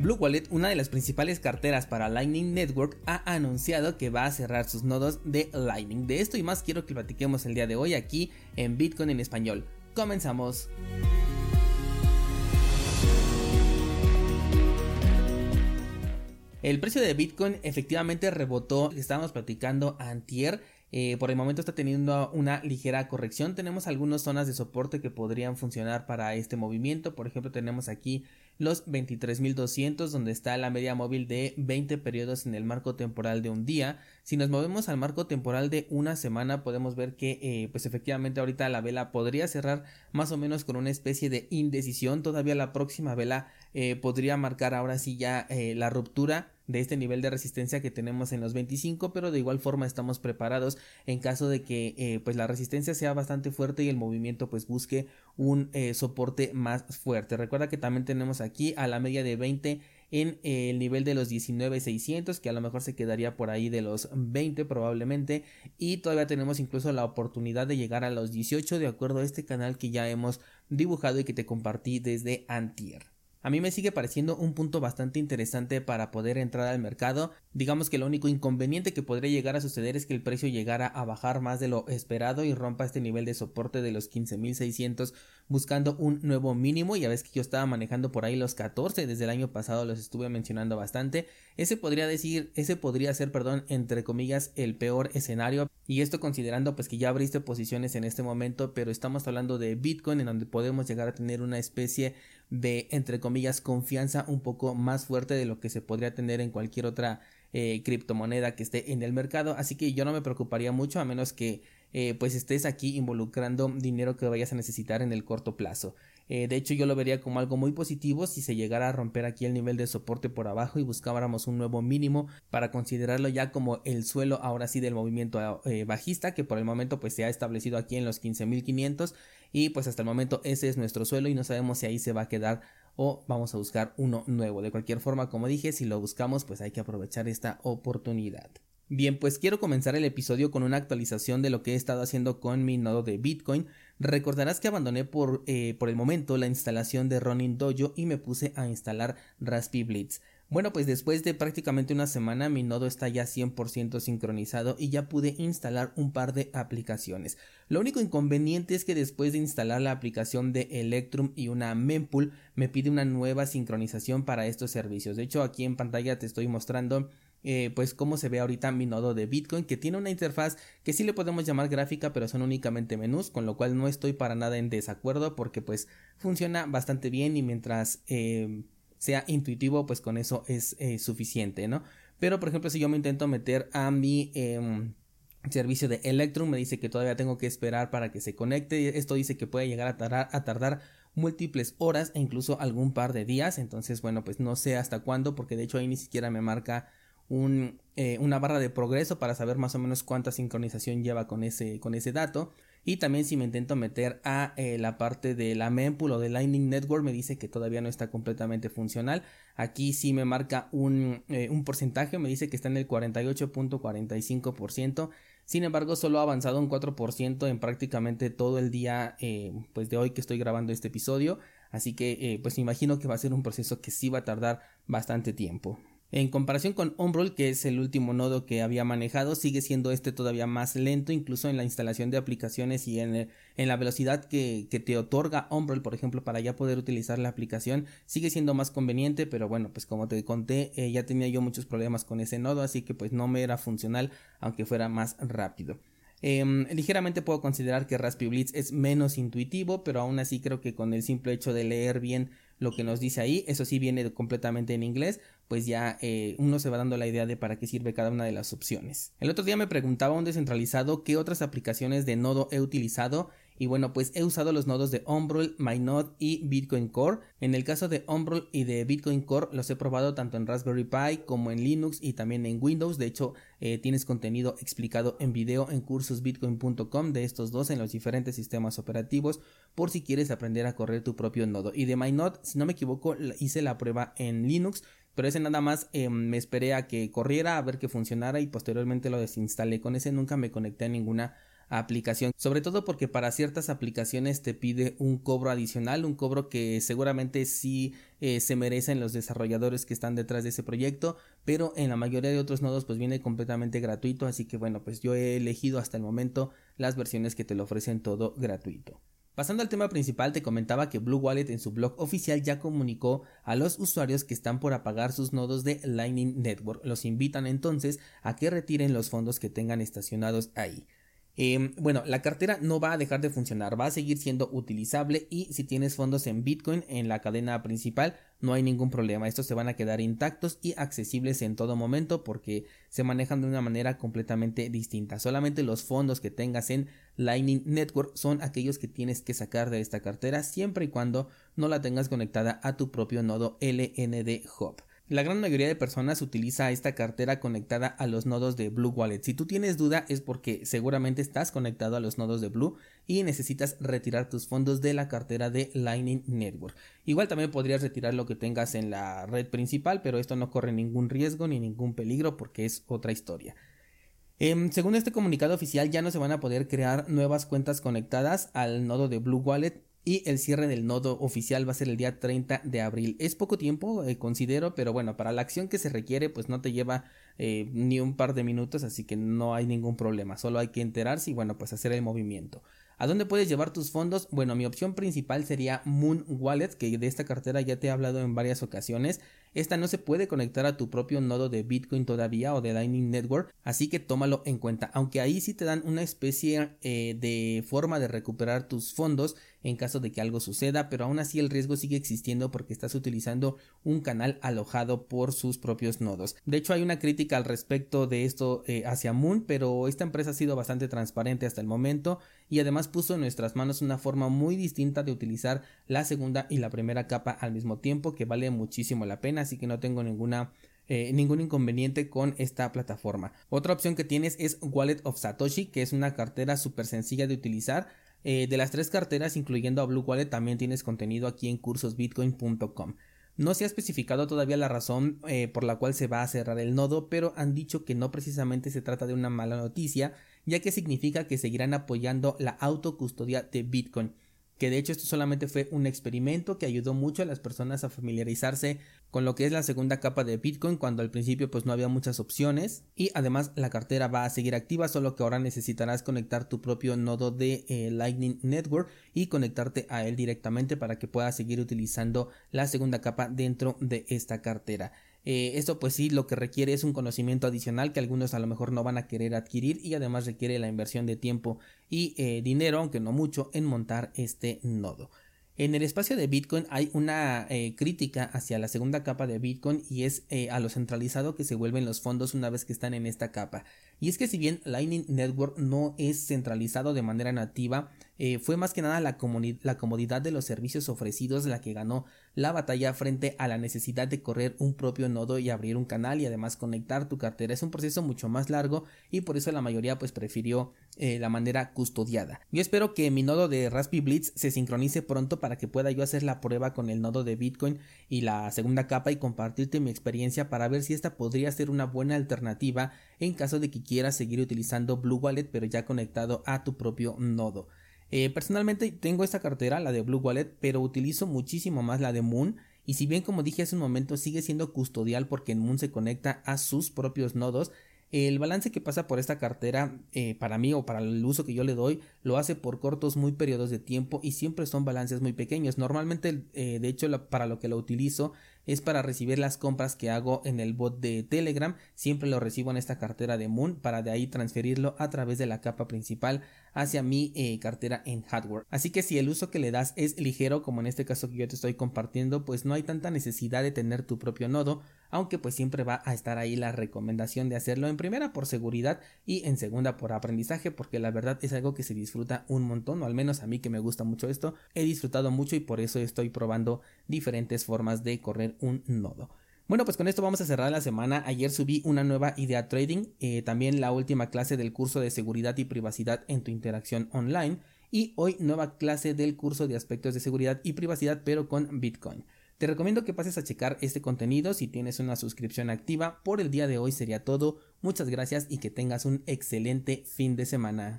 Blue Wallet, una de las principales carteras para Lightning Network, ha anunciado que va a cerrar sus nodos de Lightning. De esto y más quiero que platiquemos el día de hoy aquí en Bitcoin en español. Comenzamos. El precio de Bitcoin efectivamente rebotó, estábamos platicando antier eh, por el momento está teniendo una ligera corrección. Tenemos algunas zonas de soporte que podrían funcionar para este movimiento. Por ejemplo, tenemos aquí los 23.200 donde está la media móvil de 20 periodos en el marco temporal de un día. Si nos movemos al marco temporal de una semana podemos ver que eh, pues efectivamente ahorita la vela podría cerrar más o menos con una especie de indecisión. Todavía la próxima vela eh, podría marcar ahora sí ya la ruptura de este nivel de resistencia que tenemos en los 25 pero de igual forma estamos preparados en caso de que eh, pues la resistencia sea bastante fuerte y el movimiento pues busque un eh, soporte más fuerte. Recuerda que también tenemos aquí a la media de 20 en eh, el nivel de los 19,600 que a lo mejor se quedaría por ahí de los 20 probablemente y todavía tenemos incluso la oportunidad de llegar a los 18 de acuerdo a este canal que ya hemos dibujado y que te compartí desde antier a mí me sigue pareciendo un punto bastante interesante para poder entrar al mercado. Digamos que lo único inconveniente que podría llegar a suceder es que el precio llegara a bajar más de lo esperado y rompa este nivel de soporte de los 15.600 buscando un nuevo mínimo. Ya ves que yo estaba manejando por ahí los 14 desde el año pasado, los estuve mencionando bastante. Ese podría decir, ese podría ser, perdón, entre comillas, el peor escenario. Y esto considerando pues que ya abriste posiciones en este momento, pero estamos hablando de Bitcoin en donde podemos llegar a tener una especie de, entre comillas, confianza un poco más fuerte de lo que se podría tener en cualquier otra eh, criptomoneda que esté en el mercado. Así que yo no me preocuparía mucho a menos que eh, pues estés aquí involucrando dinero que vayas a necesitar en el corto plazo. Eh, de hecho yo lo vería como algo muy positivo si se llegara a romper aquí el nivel de soporte por abajo y buscáramos un nuevo mínimo para considerarlo ya como el suelo ahora sí del movimiento eh, bajista que por el momento pues se ha establecido aquí en los 15.500 y pues hasta el momento ese es nuestro suelo y no sabemos si ahí se va a quedar o vamos a buscar uno nuevo. De cualquier forma como dije si lo buscamos pues hay que aprovechar esta oportunidad. Bien, pues quiero comenzar el episodio con una actualización de lo que he estado haciendo con mi nodo de Bitcoin. Recordarás que abandoné por, eh, por el momento la instalación de Ronin Dojo y me puse a instalar Raspi Blitz. Bueno, pues después de prácticamente una semana mi nodo está ya 100% sincronizado y ya pude instalar un par de aplicaciones. Lo único inconveniente es que después de instalar la aplicación de Electrum y una mempool me pide una nueva sincronización para estos servicios. De hecho aquí en pantalla te estoy mostrando eh, pues cómo se ve ahorita mi nodo de Bitcoin que tiene una interfaz que sí le podemos llamar gráfica pero son únicamente menús con lo cual no estoy para nada en desacuerdo porque pues funciona bastante bien y mientras eh, sea intuitivo pues con eso es eh, suficiente no pero por ejemplo si yo me intento meter a mi em, servicio de Electrum me dice que todavía tengo que esperar para que se conecte. Esto dice que puede llegar a tardar, a tardar múltiples horas e incluso algún par de días. Entonces bueno pues no sé hasta cuándo porque de hecho ahí ni siquiera me marca eh, una barra de progreso para saber más o menos cuánta sincronización lleva con ese, con ese dato. Y también si me intento meter a eh, la parte de la mempool o de Lightning Network me dice que todavía no está completamente funcional. Aquí sí me marca un, eh, un porcentaje, me dice que está en el 48.45%. Sin embargo, solo ha avanzado un 4% en prácticamente todo el día pues de hoy que estoy grabando este episodio. Así que pues imagino que va a ser un proceso que sí va a tardar bastante tiempo. En comparación con Umbrel, que es el último nodo que había manejado, sigue siendo este todavía más lento, incluso en la instalación de aplicaciones y en, la velocidad que, te otorga Umbrel, por ejemplo, para ya poder utilizar la aplicación, sigue siendo más conveniente, pero bueno, pues como te conté, eh, ya tenía yo muchos problemas con ese nodo, así que pues no me era funcional, aunque fuera más rápido. Em, ligeramente puedo considerar que Raspberry Blitz es menos intuitivo, pero aún así creo que con el simple hecho de leer bien lo que nos dice ahí, eso sí viene completamente en inglés, pues ya eh, uno se va dando la idea de para qué sirve cada una de las opciones. El otro día me preguntaba un descentralizado qué otras aplicaciones de nodo he utilizado y bueno, pues he usado los nodos de Umbrel, MyNode y Bitcoin Core. En el caso de Umbrel y de Bitcoin Core los he probado tanto en Raspberry Pi como en Linux y también en Windows. De hecho, eh, tienes contenido explicado en video en cursosbitcoin.com de estos dos en los diferentes sistemas operativos por si quieres aprender a correr tu propio nodo. Y de MyNode, si no me equivoco, hice la prueba en Linux pero ese nada más em, me esperé a que corriera a ver que funcionara y posteriormente lo desinstalé con ese nunca me conecté a ninguna aplicación, sobre todo porque para ciertas aplicaciones te pide un cobro adicional, un cobro que seguramente sí eh, se merecen los desarrolladores que están detrás de ese proyecto, pero en la mayoría de otros nodos pues viene completamente gratuito, así que bueno, pues yo he elegido hasta el momento las versiones que te lo ofrecen todo gratuito. Pasando al tema principal, te comentaba que Blue Wallet en su blog oficial ya comunicó a los usuarios que están por apagar sus nodos de Lightning Network. Los invitan entonces a que retiren los fondos que tengan estacionados ahí. Em, bueno, la cartera no va a dejar de funcionar, va a seguir siendo utilizable y si tienes fondos en Bitcoin en la cadena principal no hay ningún problema, estos se van a quedar intactos y accesibles en todo momento porque se manejan de una manera completamente distinta. Solamente los fondos que tengas en Lightning Network son aquellos que tienes que sacar de esta cartera siempre y cuando no la tengas conectada a tu propio nodo LND Hub. La gran mayoría de personas utiliza esta cartera conectada a los nodos de Blue Wallet. Si tú tienes duda es porque seguramente estás conectado a los nodos de Blue y necesitas retirar tus fondos de la cartera de Lightning Network. Igual también podrías retirar lo que tengas en la red principal, pero esto no corre ningún riesgo ni ningún peligro porque es otra historia. Em, según este comunicado oficial ya no se van a poder crear nuevas cuentas conectadas al nodo de Blue Wallet y el cierre del nodo oficial va a ser el día 30 de abril. Es poco tiempo, eh, considero, pero bueno, para la acción que se requiere, pues no te lleva eh, ni un par de minutos, así que no hay ningún problema. Solo hay que enterarse y bueno, pues hacer el movimiento. ¿A dónde puedes llevar tus fondos? Bueno, mi opción principal sería Moon Wallet, que de esta cartera ya te he hablado en varias ocasiones. Esta no se puede conectar a tu propio nodo de Bitcoin todavía o de Lightning Network, así que tómalo en cuenta. Aunque ahí sí te dan una especie eh, de forma de recuperar tus fondos en caso de que algo suceda, pero aún así el riesgo sigue existiendo porque estás utilizando un canal alojado por sus propios nodos. De hecho, hay una crítica al respecto de esto eh, hacia Moon, pero esta empresa ha sido bastante transparente hasta el momento y además puso en nuestras manos una forma muy distinta de utilizar la segunda y la primera capa al mismo tiempo que vale muchísimo la pena, así que no tengo eh, ningún inconveniente con esta plataforma. Otra opción que tienes es Wallet of Satoshi, que es una cartera súper sencilla de utilizar. Eh, de las tres carteras, incluyendo a Blue Wallet, también tienes contenido aquí en cursosbitcoin.com. No se ha especificado todavía la razón eh, por la cual se va a cerrar el nodo, pero han dicho que no precisamente se trata de una mala noticia, ya que significa que seguirán apoyando la autocustodia de Bitcoin que de hecho esto solamente fue un experimento que ayudó mucho a las personas a familiarizarse con lo que es la segunda capa de Bitcoin cuando al principio pues no había muchas opciones y además la cartera va a seguir activa solo que ahora necesitarás conectar tu propio nodo de eh, Lightning Network y conectarte a él directamente para que puedas seguir utilizando la segunda capa dentro de esta cartera. Eh, esto pues sí lo que requiere es un conocimiento adicional que algunos a lo mejor no van a querer adquirir y además requiere la inversión de tiempo y eh, dinero, aunque no mucho, en montar este nodo. En el espacio de Bitcoin hay una eh, crítica hacia la segunda capa de Bitcoin y es a lo centralizado que se vuelven los fondos una vez que están en esta capa. Y es que si bien Lightning Network no es centralizado de manera nativa, eh, fue más que nada la, comodidad de los servicios ofrecidos la que ganó la batalla frente a la necesidad de correr un propio nodo y abrir un canal y además conectar tu cartera. Es un proceso mucho más largo y por eso la mayoría pues prefirió eh, la manera custodiada. Yo espero que mi nodo de Raspberry Blitz se sincronice pronto para que pueda yo hacer la prueba con el nodo de Bitcoin y la segunda capa y compartirte mi experiencia para ver si esta podría ser una buena alternativa en caso de que quieras seguir utilizando Blue Wallet pero ya conectado a tu propio nodo. Eh, personalmente tengo esta cartera, la de Blue Wallet, pero utilizo muchísimo más la de Moon. Y si bien como dije hace un momento sigue siendo custodial porque en Moon se conecta a sus propios nodos, el balance que pasa por esta cartera eh, para mí o para el uso que yo le doy lo hace por cortos muy periodos de tiempo y siempre son balances muy pequeños. Normalmente, eh, de hecho, para lo que lo utilizo es para recibir las compras que hago en el bot de Telegram. Siempre lo recibo en esta cartera de Moon para de ahí transferirlo a través de la capa principal hacia mi eh, cartera en hardware. Así que si el uso que le das es ligero, como en este caso que yo te estoy compartiendo, pues no hay tanta necesidad de tener tu propio nodo, aunque pues siempre va a estar ahí la recomendación de hacerlo en primera por seguridad y en segunda por aprendizaje, porque la verdad es algo que se disfruta un montón, o al menos a mí que me gusta mucho esto, he disfrutado mucho y por eso estoy probando diferentes formas de correr un nodo. Bueno, pues con esto vamos a cerrar la semana. Ayer subí una nueva idea trading, eh, también la última clase del curso de seguridad y privacidad en tu interacción online y hoy nueva clase del curso de aspectos de seguridad y privacidad pero con Bitcoin. Te recomiendo que pases a checar este contenido si tienes una suscripción activa. Por el día de hoy sería todo. Muchas gracias y que tengas un excelente fin de semana.